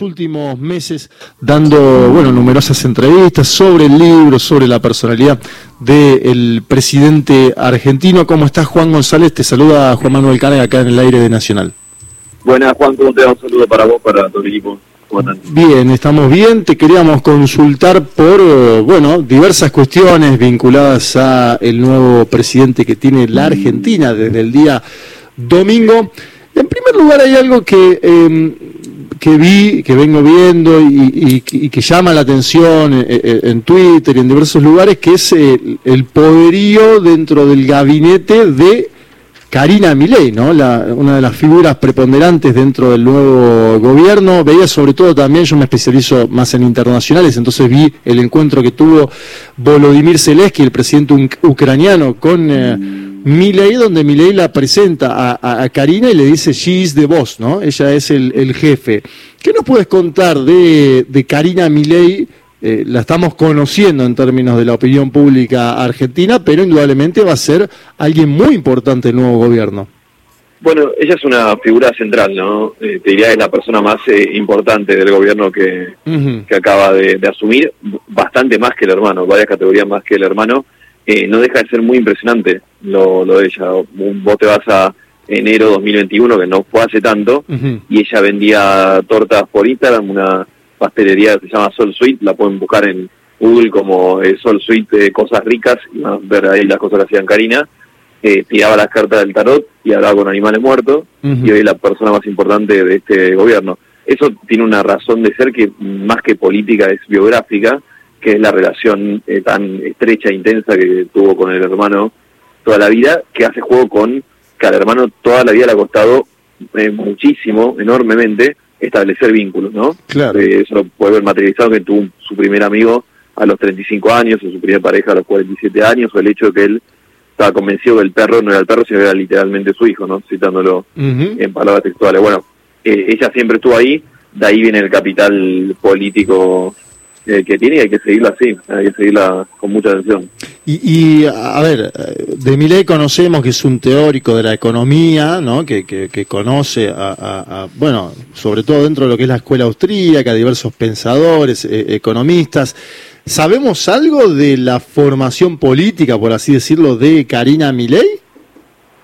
últimos meses dando bueno numerosas entrevistas sobre el libro, sobre la personalidad del presidente argentino. ¿Cómo estás, Juan González? Te saluda Juan Manuel Carga acá en el aire de Nacional. Buenas, Juan, ¿cómo te va? Un saludo para vos, para todo el equipo. Bien, estamos bien. Te queríamos consultar por, bueno, diversas cuestiones vinculadas a el nuevo presidente que tiene la Argentina desde el día domingo. En primer lugar, hay algo que eh, que vi, que vengo viendo y, que llama la atención eh, eh, en, Twitter y en diversos lugares, que es el, poderío dentro del gabinete de Karina Milei, ¿no? una de las figuras preponderantes dentro del nuevo gobierno. Veía sobre todo también, yo me especializo más en internacionales, entonces vi el encuentro que tuvo Volodymyr Zelensky, el presidente ucraniano, con... Eh, Milei, donde Milei la presenta a, Karina y le dice, she is the boss, ¿no? Ella es el, jefe. ¿Qué nos puedes contar de, Karina Milei? Eh, la estamos conociendo en términos de la opinión pública argentina, pero indudablemente va a ser alguien muy importante el nuevo gobierno. Bueno, ella es una figura central, ¿no? Eh, te diría que es la persona más eh, importante del gobierno que, que acaba de, de, asumir, bastante más que el hermano, varias categorías más que el hermano. Eh, no deja de ser muy impresionante lo, lo de ella. Vos te vas a enero 2021, que no fue hace tanto, y ella vendía tortas por Instagram, una pastelería que se llama Sol Sweet, la pueden buscar en Google como eh, Sol Sweet Cosas Ricas, y van a ver ahí las cosas que hacían Karina. Eh, tiraba las cartas del tarot y hablaba con animales muertos, y hoy es la persona más importante de este gobierno. Eso tiene una razón de ser que más que política es biográfica, que es la relación eh, tan estrecha e intensa que tuvo con el hermano toda la vida, que hace juego con que al hermano toda la vida le ha costado eh, muchísimo, enormemente, establecer vínculos, ¿no? Claro. Eh, eso lo puede ver materializado que tuvo su primer amigo a los 35 años, o su primera pareja a los 47 años, o el hecho de que él estaba convencido que el perro no era el perro, sino era literalmente su hijo, ¿no? Citándolo en palabras textuales. Bueno, ella siempre estuvo ahí, de ahí viene el capital político eh, que tiene y hay que seguirla así, hay que seguirla con mucha atención. Y, a ver, de Miley conocemos que es un teórico de la economía, ¿no? que, que, conoce, a, bueno, sobre todo dentro de lo que es la escuela austríaca, diversos pensadores, eh, economistas. ¿Sabemos algo de la formación política, por así decirlo, de Karina Milei?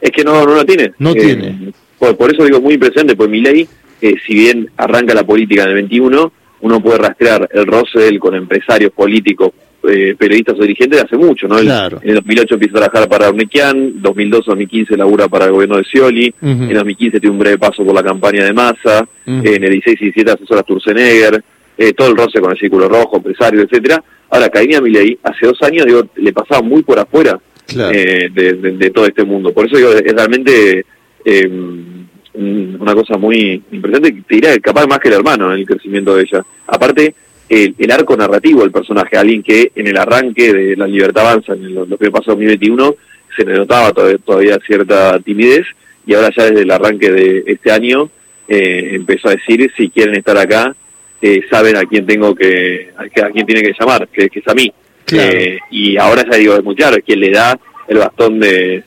Es que no, no la tiene. No tiene. Por, por, eso digo muy presente, pues Milei, si bien arranca la política en el 21, uno puede rastrear el roce de él con empresarios políticos, eh, periodistas o dirigentes hace mucho, ¿no? Claro. En el 2008 empieza a trabajar para Ornequian, 2002-2015 labura para el gobierno de Scioli, en 2015 tiene un breve paso por la campaña de Massa, en el 16 y 17 asesora a Sturzenegger, eh, todo el roce con el Círculo Rojo, empresarios, etcétera. Ahora, Karina Milei, hace dos años, digo, le pasaba muy por afuera eh, de, todo este mundo. Por eso digo, es realmente una cosa muy importante, te dirá capaz más que el hermano en el crecimiento de ella. Aparte, el, arco narrativo del personaje, alguien que en el arranque de La Libertad Avanza, en lo, que pasó en 2021, se le notaba todavía, cierta timidez, y ahora ya desde el arranque de este año eh, empezó a decir, si quieren estar acá, eh, saben a quién tengo que, a, quién tiene que llamar, que, es a mí. Eh, y ahora ya digo, es muy claro, es quien le da el bastón de,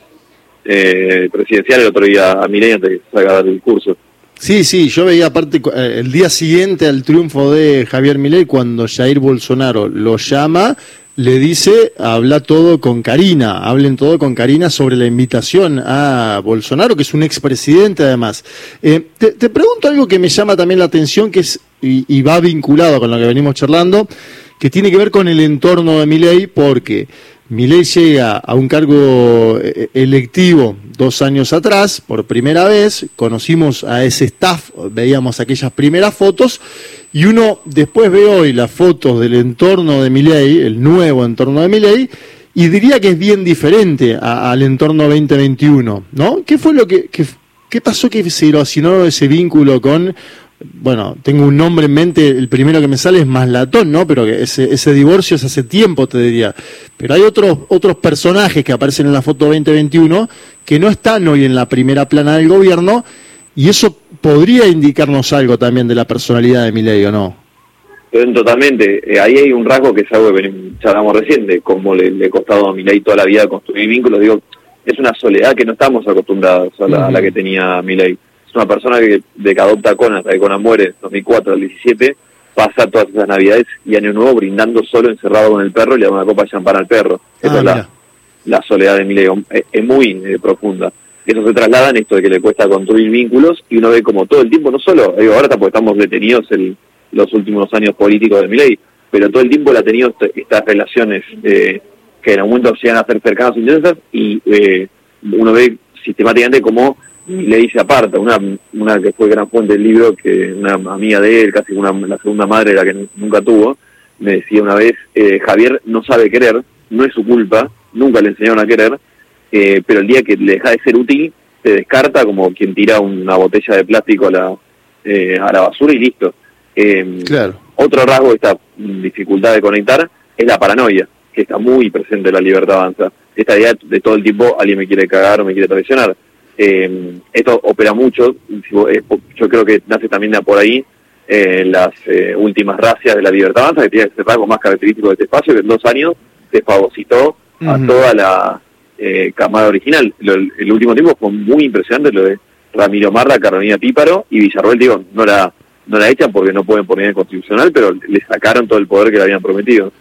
eh, presidencial el otro día a antes de que salga el discurso. Sí, sí, yo veía aparte eh, el día siguiente al triunfo de Javier Milei cuando Jair Bolsonaro lo llama, le dice, habla todo con Karina, hablen todo con Karina sobre la invitación a Bolsonaro, que es un expresidente además. Eh, te, pregunto algo que me llama también la atención, que es, y, va vinculado con lo que venimos charlando, que tiene que ver con el entorno de Milei, porque Milei llega a un cargo eh, electivo dos años atrás, por primera vez, conocimos a ese staff, veíamos aquellas primeras fotos, y uno después ve hoy las fotos del entorno de Milei, el nuevo entorno de Milei, y diría que es bien diferente al entorno 2021, ¿no? ¿Qué fue lo que, qué pasó que se erosionó ese vínculo con bueno, tengo un nombre en mente, el primero que me sale es Maslatón, ¿no? Pero ese, ese divorcio es hace tiempo, te diría. Pero hay otros, otros personajes que aparecen en la foto 2021 que no están hoy en la primera plana del gobierno y eso podría indicarnos algo también de la personalidad de Milei, ¿o no? Totalmente. Eh, ahí hay un rasgo que es algo que charlamos recién, de cómo le, le ha costado a Milei toda la vida construir vínculos. Digo, es una soledad que no estamos acostumbrados a la, a la que tenía Milei una persona que de que adopta Conan, hasta que Conan muere en 2004 al 17, pasa todas esas navidades y año nuevo brindando solo encerrado con el perro y le da una copa de champán al perro. Esa ah, es la, soledad de Milei, es, muy eh, profunda. Eso se traslada en esto de que le cuesta construir vínculos y uno ve como todo el tiempo, no solo, digo, ahora porque estamos detenidos en los últimos años políticos de Milei, pero todo el tiempo él ha tenido estas relaciones eh, que en algún momento llegan a ser cercanas e intensas y eh, uno ve sistemáticamente como Milei se aparta, una, una que fue gran fuente del libro, que una amiga de él, casi una, la segunda madre la que nunca tuvo, me decía una vez, eh, Javier no sabe querer, no es su culpa, nunca le enseñaron a querer, eh, pero el día que le deja de ser útil, se descarta como quien tira una botella de plástico a la, eh, a la basura y listo. claro. Otro rasgo de esta dificultad de conectar es la paranoia, que está muy presente en la libertad avanza. Esta idea de todo el tiempo alguien me quiere cagar o me quiere traicionar eh, esto opera mucho, yo creo que nace también de por ahí eh, las eh, últimas racias de la libertad avanza, que tiene ese rasgo más característico de este espacio, que en dos años se fagocitó a toda la eh, camada original. el último tiempo fue muy impresionante lo de Ramiro Marra, Carolina Píparo y Villarroel, digo, no la, no la echan porque no pueden poner en constitucional, pero le sacaron todo el poder que le habían prometido.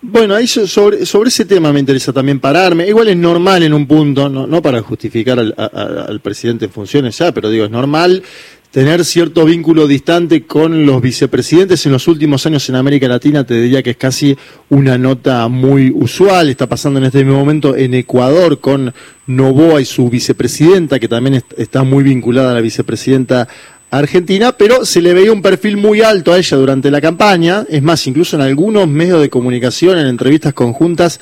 Bueno, ahí sobre, sobre ese tema me interesa también pararme. Igual es normal en un punto, no, no para justificar al, presidente en funciones ya, pero digo, es normal tener cierto vínculo distante con los vicepresidentes en los últimos años en América Latina, te diría que es casi una nota muy usual. Está pasando en este mismo momento en Ecuador con Novoa y su vicepresidenta, que también está muy vinculada a la vicepresidenta Argentina, pero se le veía un perfil muy alto a ella durante la campaña. Es más, incluso en algunos medios de comunicación, en entrevistas conjuntas,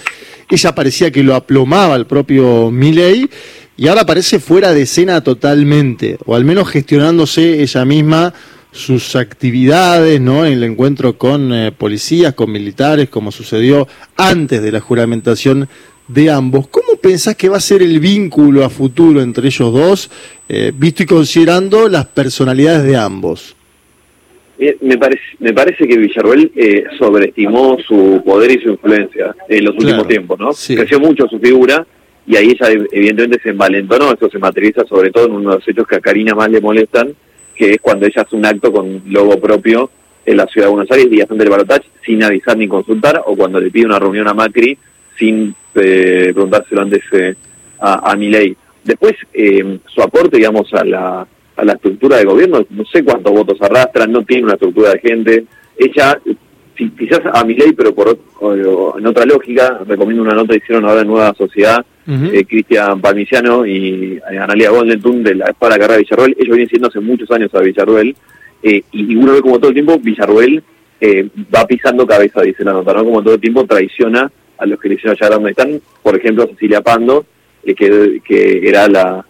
ella parecía que lo aplomaba el propio Milley y ahora parece fuera de escena totalmente, o al menos gestionándose ella misma sus actividades, ¿no? En el encuentro con eh, policías, con militares, como sucedió antes de la juramentación de ambos. ¿Cómo pensás que va a ser el vínculo a futuro entre ellos dos, eh, visto y considerando las personalidades de ambos? Eh, me, parece, me parece que Villarruel eh, sobreestimó su poder y su influencia en los últimos tiempos, ¿no? Creció mucho su figura y ahí ella evidentemente se envalentonó, eso se materializa sobre todo en uno de los hechos que a Karina más le molestan, que es cuando ella hace un acto con logo propio en la ciudad de Buenos Aires, días antes del balotaje, sin avisar ni consultar, o cuando le pide una reunión a Macri sin eh, preguntárselo antes eh, a, a ley. Después, eh, su aporte, digamos, a la, a la estructura de gobierno, no sé cuántos votos arrastra, no tiene una estructura de gente. Ella, quizás a mi ley, pero por en otra lógica, recomiendo una nota que hicieron ahora en Nueva Sociedad, Cristian Palmiciano y Analia Gondeltun de la Espada Carrera de Villarruel. Ellos vienen siendo hace muchos años a Villarruel. y uno ve como todo el tiempo Villarruel va pisando cabeza, dice la nota, ¿no? Como todo el tiempo traiciona a los que le hicieron llegar a donde están, por ejemplo Cecilia Pando, eh, que, que era la,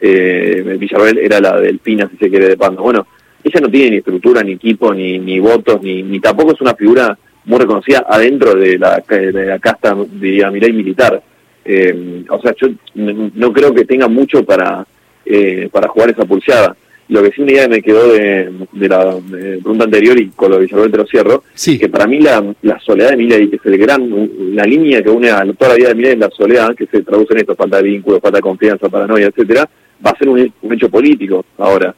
eh, Villarreal era la del Pina, si se quiere, de Pando. Bueno, ella no tiene ni estructura, ni equipo, ni, ni votos, ni, ni tampoco es una figura muy reconocida adentro de la, de la casta, diría, militar. Eh, o sea, yo no, creo que tenga mucho para, eh, para jugar esa pulseada. Lo que sí una idea me quedó de, la pregunta anterior y con lo de Isabel te lo cierro, sí. que para mí la, soledad de Milei, que es el gran, la línea que une a toda la vida de Milei es la soledad, que se traduce en esto, falta de vínculo, falta de confianza, paranoia, etcétera, va a ser un, hecho político ahora.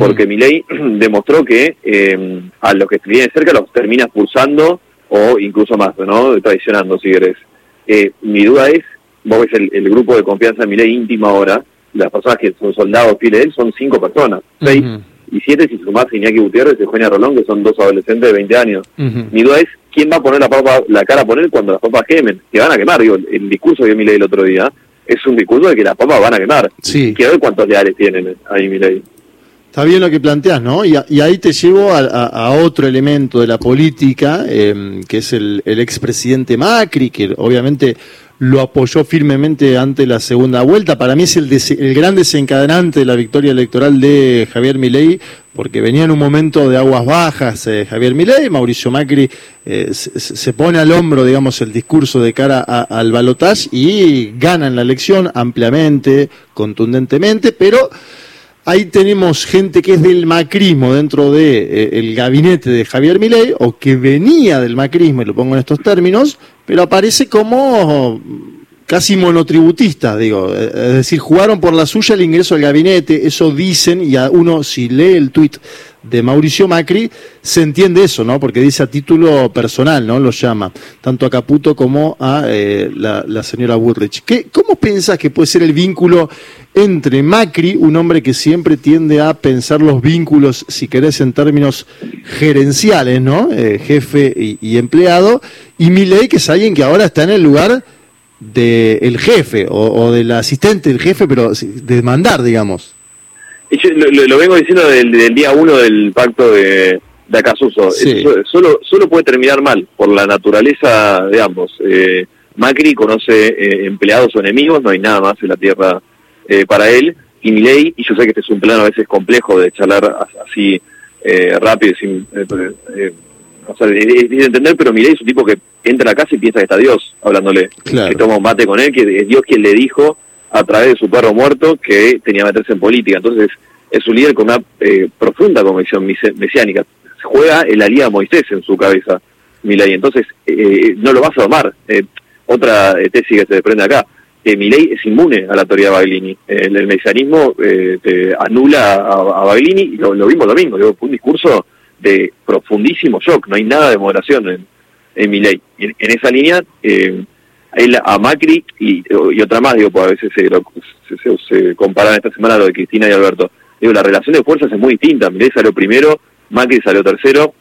Porque Milei demostró que eh, a los que vienen cerca los termina expulsando o incluso más, ¿no? Traicionando, si querés. Eh, mi duda es, vos ves el, el grupo de confianza de Milei íntimo ahora, las personas que son soldados fieles de él son cinco personas, seis y siete si sumás a Iñaki Gutiérrez y Eugenia Rolón, que son dos adolescentes de 20 años. Mi duda es, ¿quién va a poner la, papa, la cara a poner cuando las papas quemen? Que van a quemar, digo, el, discurso que Milei el otro día es un discurso de que las papas van a quemar. Sí. Quiero ver cuántos leales tienen ahí Milei. Está bien lo que planteas, ¿no? Y, ahí te llevo a, otro elemento de la política, eh, que es el, el expresidente Macri, que obviamente lo apoyó firmemente ante la segunda vuelta. Para mí es el, el gran desencadenante de la victoria electoral de Javier Milei, porque venía en un momento de aguas bajas eh, Javier Milei, Mauricio Macri eh, se, pone al hombro, digamos, el discurso de cara al balotaje y gana en la elección ampliamente, contundentemente, pero ahí tenemos gente que es del macrismo dentro del de, eh, gabinete de Javier Milei o que venía del macrismo, y lo pongo en estos términos, pero aparece como casi monotributistas, digo, es decir, jugaron por la suya el ingreso al gabinete, eso dicen, y a uno si lee el tuit de Mauricio Macri, se entiende eso, ¿no? Porque dice a título personal, ¿no? Lo llama, tanto a Caputo como a eh, la, señora Woodrich. ¿Qué, ¿Cómo piensas que puede ser el vínculo entre Macri, un hombre que siempre tiende a pensar los vínculos, si querés, en términos gerenciales, ¿no? Eh, jefe y, empleado, y Milei, que es alguien que ahora está en el lugar del jefe o, del asistente del jefe, pero de mandar, digamos. Lo, vengo diciendo del, día uno del pacto de, de Acasuso. Solo, solo puede terminar mal por la naturaleza de ambos. Eh, Macri conoce eh, empleados o enemigos, no hay nada más en la tierra eh, para él. Y Milei, y yo sé que este es un plano a veces complejo de charlar así rápido, sin, o sea, es difícil de entender, pero Milei es un tipo que entra a casa y piensa que está Dios hablándole, que toma un mate con él, que es Dios quien le dijo a través de su perro muerto que tenía que meterse en política. Entonces es un líder con una eh, profunda convicción mesiánica. Juega el Liga Moisés en su cabeza, Milei. Entonces eh, no lo vas a domar. Eh, otra tesis que se desprende acá. que Milei es inmune a la teoría de Baglini. el, mesianismo te anula a, a Baglini y lo, lo vimos domingo. Fue un discurso de profundísimo shock, no hay nada de moderación en, en ley. En, esa línea, a Macri y, otra más, digo, pues a veces se, se, se, comparan esta semana lo de Cristina y Alberto. Digo, la relación de fuerzas es muy distinta. Milei salió primero, Macri salió tercero.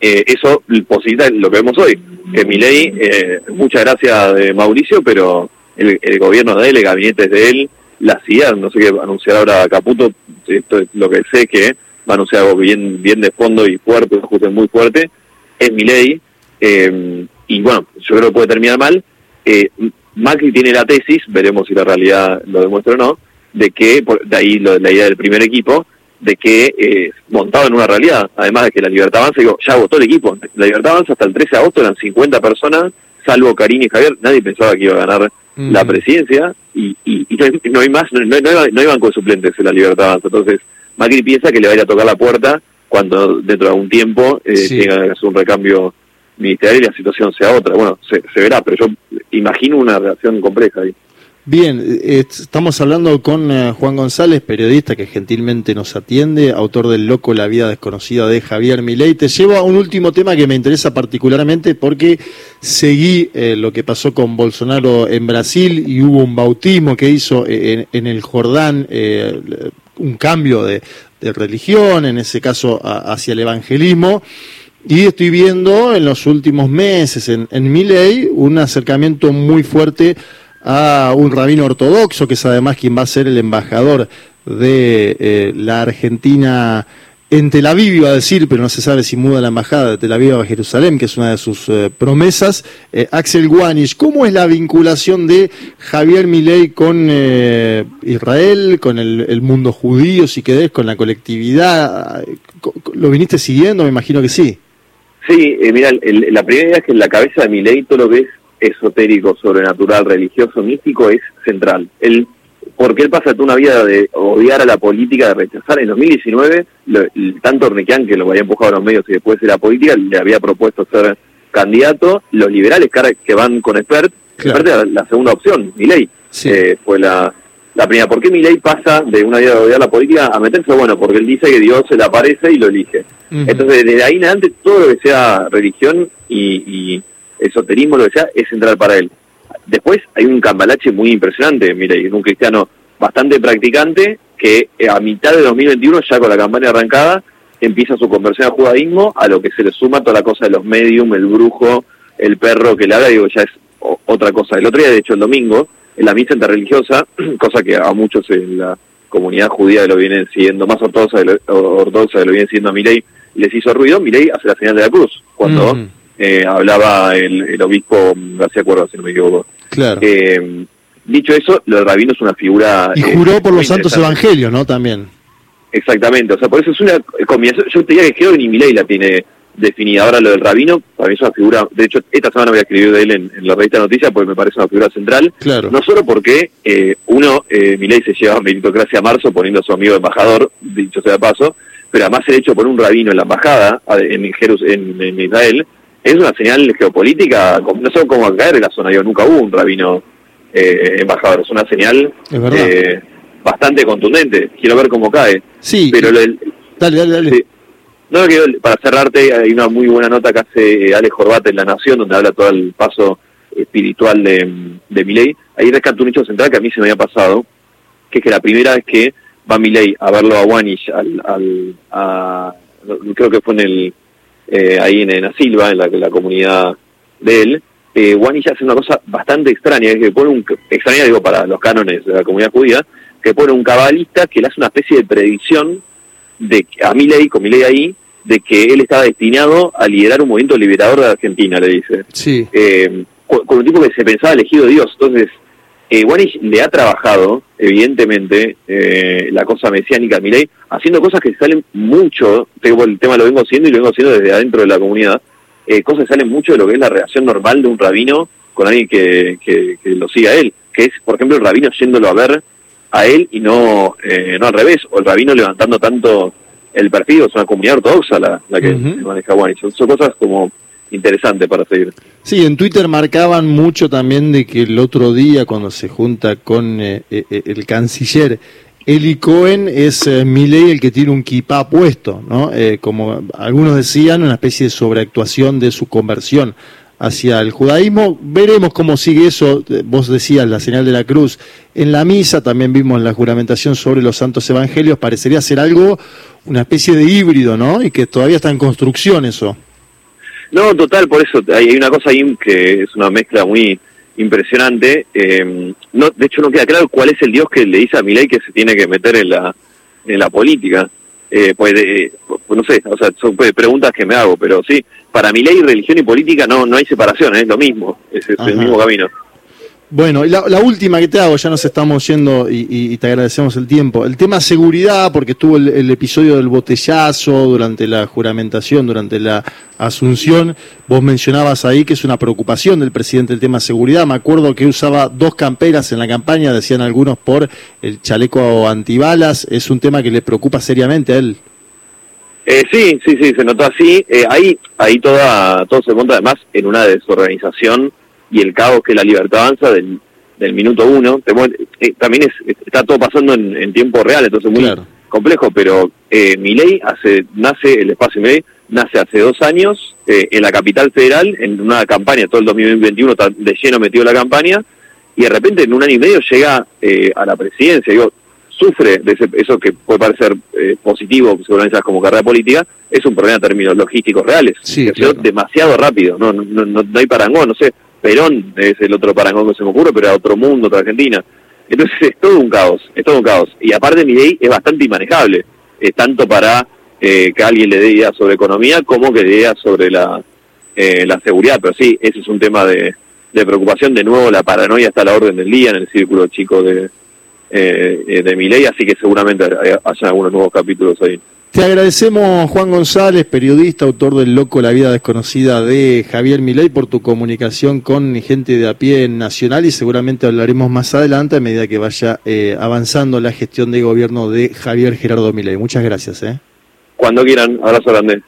Eh, eso posibilita lo que vemos hoy. Que Milei, eh, muchas gracias de Mauricio, pero el, gobierno de él, el gabinete es de él, la CIA, no sé qué anunciar ahora Caputo, esto es lo que sé que va a anunciar algo bien, bien de fondo y fuerte, un ajuste muy fuerte, es mi ley, eh, y bueno, yo creo que puede terminar mal. Eh, Macri tiene la tesis, veremos si la realidad lo demuestra o no, de que, de ahí la idea del primer equipo, de que eh, montado en una realidad, además de que la Libertad Avanza, digo, ya votó el equipo, la Libertad Avanza hasta el 13 de agosto eran 50 personas, salvo Karim y Javier, nadie pensaba que iba a ganar la presidencia. Y, y, no, hay, más, no, no, no, hay, banco de suplentes en la Libertad Avanza, entonces Macri piensa que le vaya a tocar la puerta cuando dentro de algún tiempo eh, tenga que hacer un recambio ministerial la situación sea otra. Bueno, se, verá, pero yo imagino una relación compleja ahí. Bien, eh, estamos hablando con eh, Juan González, periodista que gentilmente nos atiende, autor del Loco, la vida desconocida de Javier Milei. Te llevo a un último tema que me interesa particularmente porque seguí eh, lo que pasó con Bolsonaro en Brasil y hubo un bautismo que hizo en, en el Jordán un cambio de, religión, en ese caso hacia el evangelismo. Y estoy viendo en los últimos meses en, en mi ley un acercamiento muy fuerte a un rabino ortodoxo, que es además quien va a ser el embajador de eh, la Argentina en Tel Aviv iba a decir, pero no se sabe si muda la embajada de Tel Aviv a Jerusalén, que es una de sus eh, promesas. Eh, Axel Guanish, ¿cómo es la vinculación de Javier Milei con eh, Israel, con el, mundo judío, si querés, con la colectividad? ¿Lo viniste siguiendo? Me imagino que sí. Sí, mira, la primera idea es que en la cabeza de Milei todo lo que es esotérico, sobrenatural, religioso, místico es central. Él porque él pasa toda una vida de odiar a la política, de rechazar. En 2019, tanto Ornequian, que lo había empujado a los medios y después de la política, le había propuesto ser candidato. Los liberales que van con Expert, claro. la, segunda opción, Milei, eh, fue la, la primera. ¿Por qué Milei pasa de una vida de odiar la política a meterse? Bueno, porque él dice que Dios se le aparece y lo elige. Entonces, desde ahí en adelante, todo lo que sea religión y, y esoterismo, lo que sea, es central para él. Después hay un cambalache muy impresionante, mire, es un cristiano bastante practicante que eh, a mitad de 2021, ya con la campaña arrancada, empieza su conversión al judaísmo, a lo que se le suma toda la cosa de los medium, el brujo, el perro que le haga, digo, ya es otra cosa. El otro día, de hecho, el domingo, la misa interreligiosa, cosa que a muchos en la comunidad judía lo vienen siguiendo, más ortodoxa de lo, ortodoxa lo vienen siguiendo a Milei, les hizo ruido, Milei hace la señal de la cruz, cuando mm. eh, hablaba el, obispo García Cuerva, si no me equivoco. Claro. Eh, dicho eso, lo de Rabino es una figura... Y juró por los santos evangelios, ¿no? También. Exactamente, o sea, por eso es una combinación, yo te diría que creo que ni Milei la tiene definida. Ahora lo del Rabino, para mí es una figura, de hecho, esta semana voy a escribir de él en, la revista Noticias porque me parece una figura central. Claro. No solo porque, eh, uno, eh, Milei se lleva a meritocracia a marzo poniendo a su amigo embajador, dicho sea de paso, pero además el hecho de poner un rabino en la embajada en, Jerus, en Israel es una señal geopolítica, no sé cómo caer en la zona, yo nunca hubo un rabino eh, embajador. Es una señal eh, bastante contundente. Quiero ver cómo cae. Sí. Pero dale, dale, dale. No, para cerrarte, hay una muy buena nota que hace Alex Jorbate en La Nación, donde habla todo el paso espiritual de, de Milei. Ahí rescata un hecho central que a mí se me había pasado, que es que la primera vez que va Milei a verlo a Wanish, al, al, creo que fue en el, eh, ahí en, en Silva, en la, la comunidad de él, eh, Wanish hace una cosa bastante extraña, que pone un, extraña digo para los cánones de la comunidad judía, que pone un cabalista que le hace una especie de predicción de a Milei, con Milei ahí, de que él estaba destinado a liderar un movimiento liberador de Argentina, le dice. Sí. Eh, con, un tipo que se pensaba elegido Dios. Entonces, eh, le ha trabajado, evidentemente, eh, la cosa mesiánica a Milei, haciendo cosas que salen mucho, el tema lo vengo haciendo y lo vengo haciendo desde adentro de la comunidad, eh, cosas que salen mucho de lo que es la reacción normal de un rabino con alguien que, que, lo siga a él, que es, por ejemplo, el rabino yéndolo a ver a él y no, eh, no al revés, o el rabino levantando tanto el perfil, es una comunidad ortodoxa la, la que maneja Wani. son cosas como interesante para seguir. Sí, en Twitter marcaban mucho también de que el otro día cuando se junta con eh, eh, eh, el canciller Eli Cohen es eh, Milei el que tiene un kipá puesto, ¿no? como algunos decían, una especie de sobreactuación de su conversión hacia el judaísmo. Veremos cómo sigue eso. Vos decías la señal de la cruz. En la misa también vimos la juramentación sobre los santos evangelios. Parecería ser algo, una especie de híbrido, ¿no? Y que todavía está en construcción eso. No, total, por eso hay una cosa ahí que es una mezcla muy impresionante. Eh, no, de hecho, no queda claro cuál es el Dios que le dice a Milei que se tiene que meter en la, en la política. Eh, pues, pues, no sé, o sea, son pues, preguntas que me hago, pero sí, para Milei religión y política no no hay separación, es lo mismo, es el mismo camino. Bueno, y la, última que te hago, ya nos estamos yendo y, te agradecemos el tiempo. El tema seguridad, porque estuvo el, episodio del botellazo durante la juramentación, durante la asunción. Vos mencionabas ahí que es una preocupación del presidente el tema seguridad. Me acuerdo que usaba dos camperas en la campaña, decían algunos por el chaleco antibalas. Es un tema que le preocupa seriamente a él. Eh, sí, sí, sí, se notó así. Eh, ahí, ahí toda, todo se monta además en una desorganización y el caos que la libertad avanza del, del minuto uno. Eh, también es, está todo pasando en, tiempo real, entonces muy complejo, pero eh, mi ley hace, nace, el espacio Miley nace hace dos años eh, en la capital federal, en una campaña, todo el 2021 está de lleno metido la campaña, y de repente en un año y medio llega eh, a la presidencia. Digo, sufre de eso que puede parecer eh, positivo, seguramente como carrera política, es un problema de términos logísticos reales. Sí, demasiado rápido, no, no, no, no hay parangón, no sé, Perón es el otro parangón que se me ocurre, pero a otro mundo, otra Argentina. Entonces es todo un caos, es todo un caos. Y aparte mi ley es bastante inmanejable, eh, tanto para eh, que alguien le dé ideas sobre economía como que le dé ideas sobre la, eh, la seguridad. Pero sí, ese es un tema de, de preocupación. De nuevo, la paranoia está a la orden del día en el círculo chico de, de mi ley, así que seguramente haya algunos nuevos capítulos ahí. Te agradecemos, Juan González, periodista, autor del Loco, la vida desconocida de Javier Milei, por tu comunicación con gente de a pie nacional y seguramente hablaremos más adelante a medida que vaya eh, avanzando la gestión de gobierno de Javier Gerardo Milei. Muchas gracias. ¿eh? Cuando quieran, abrazo grande.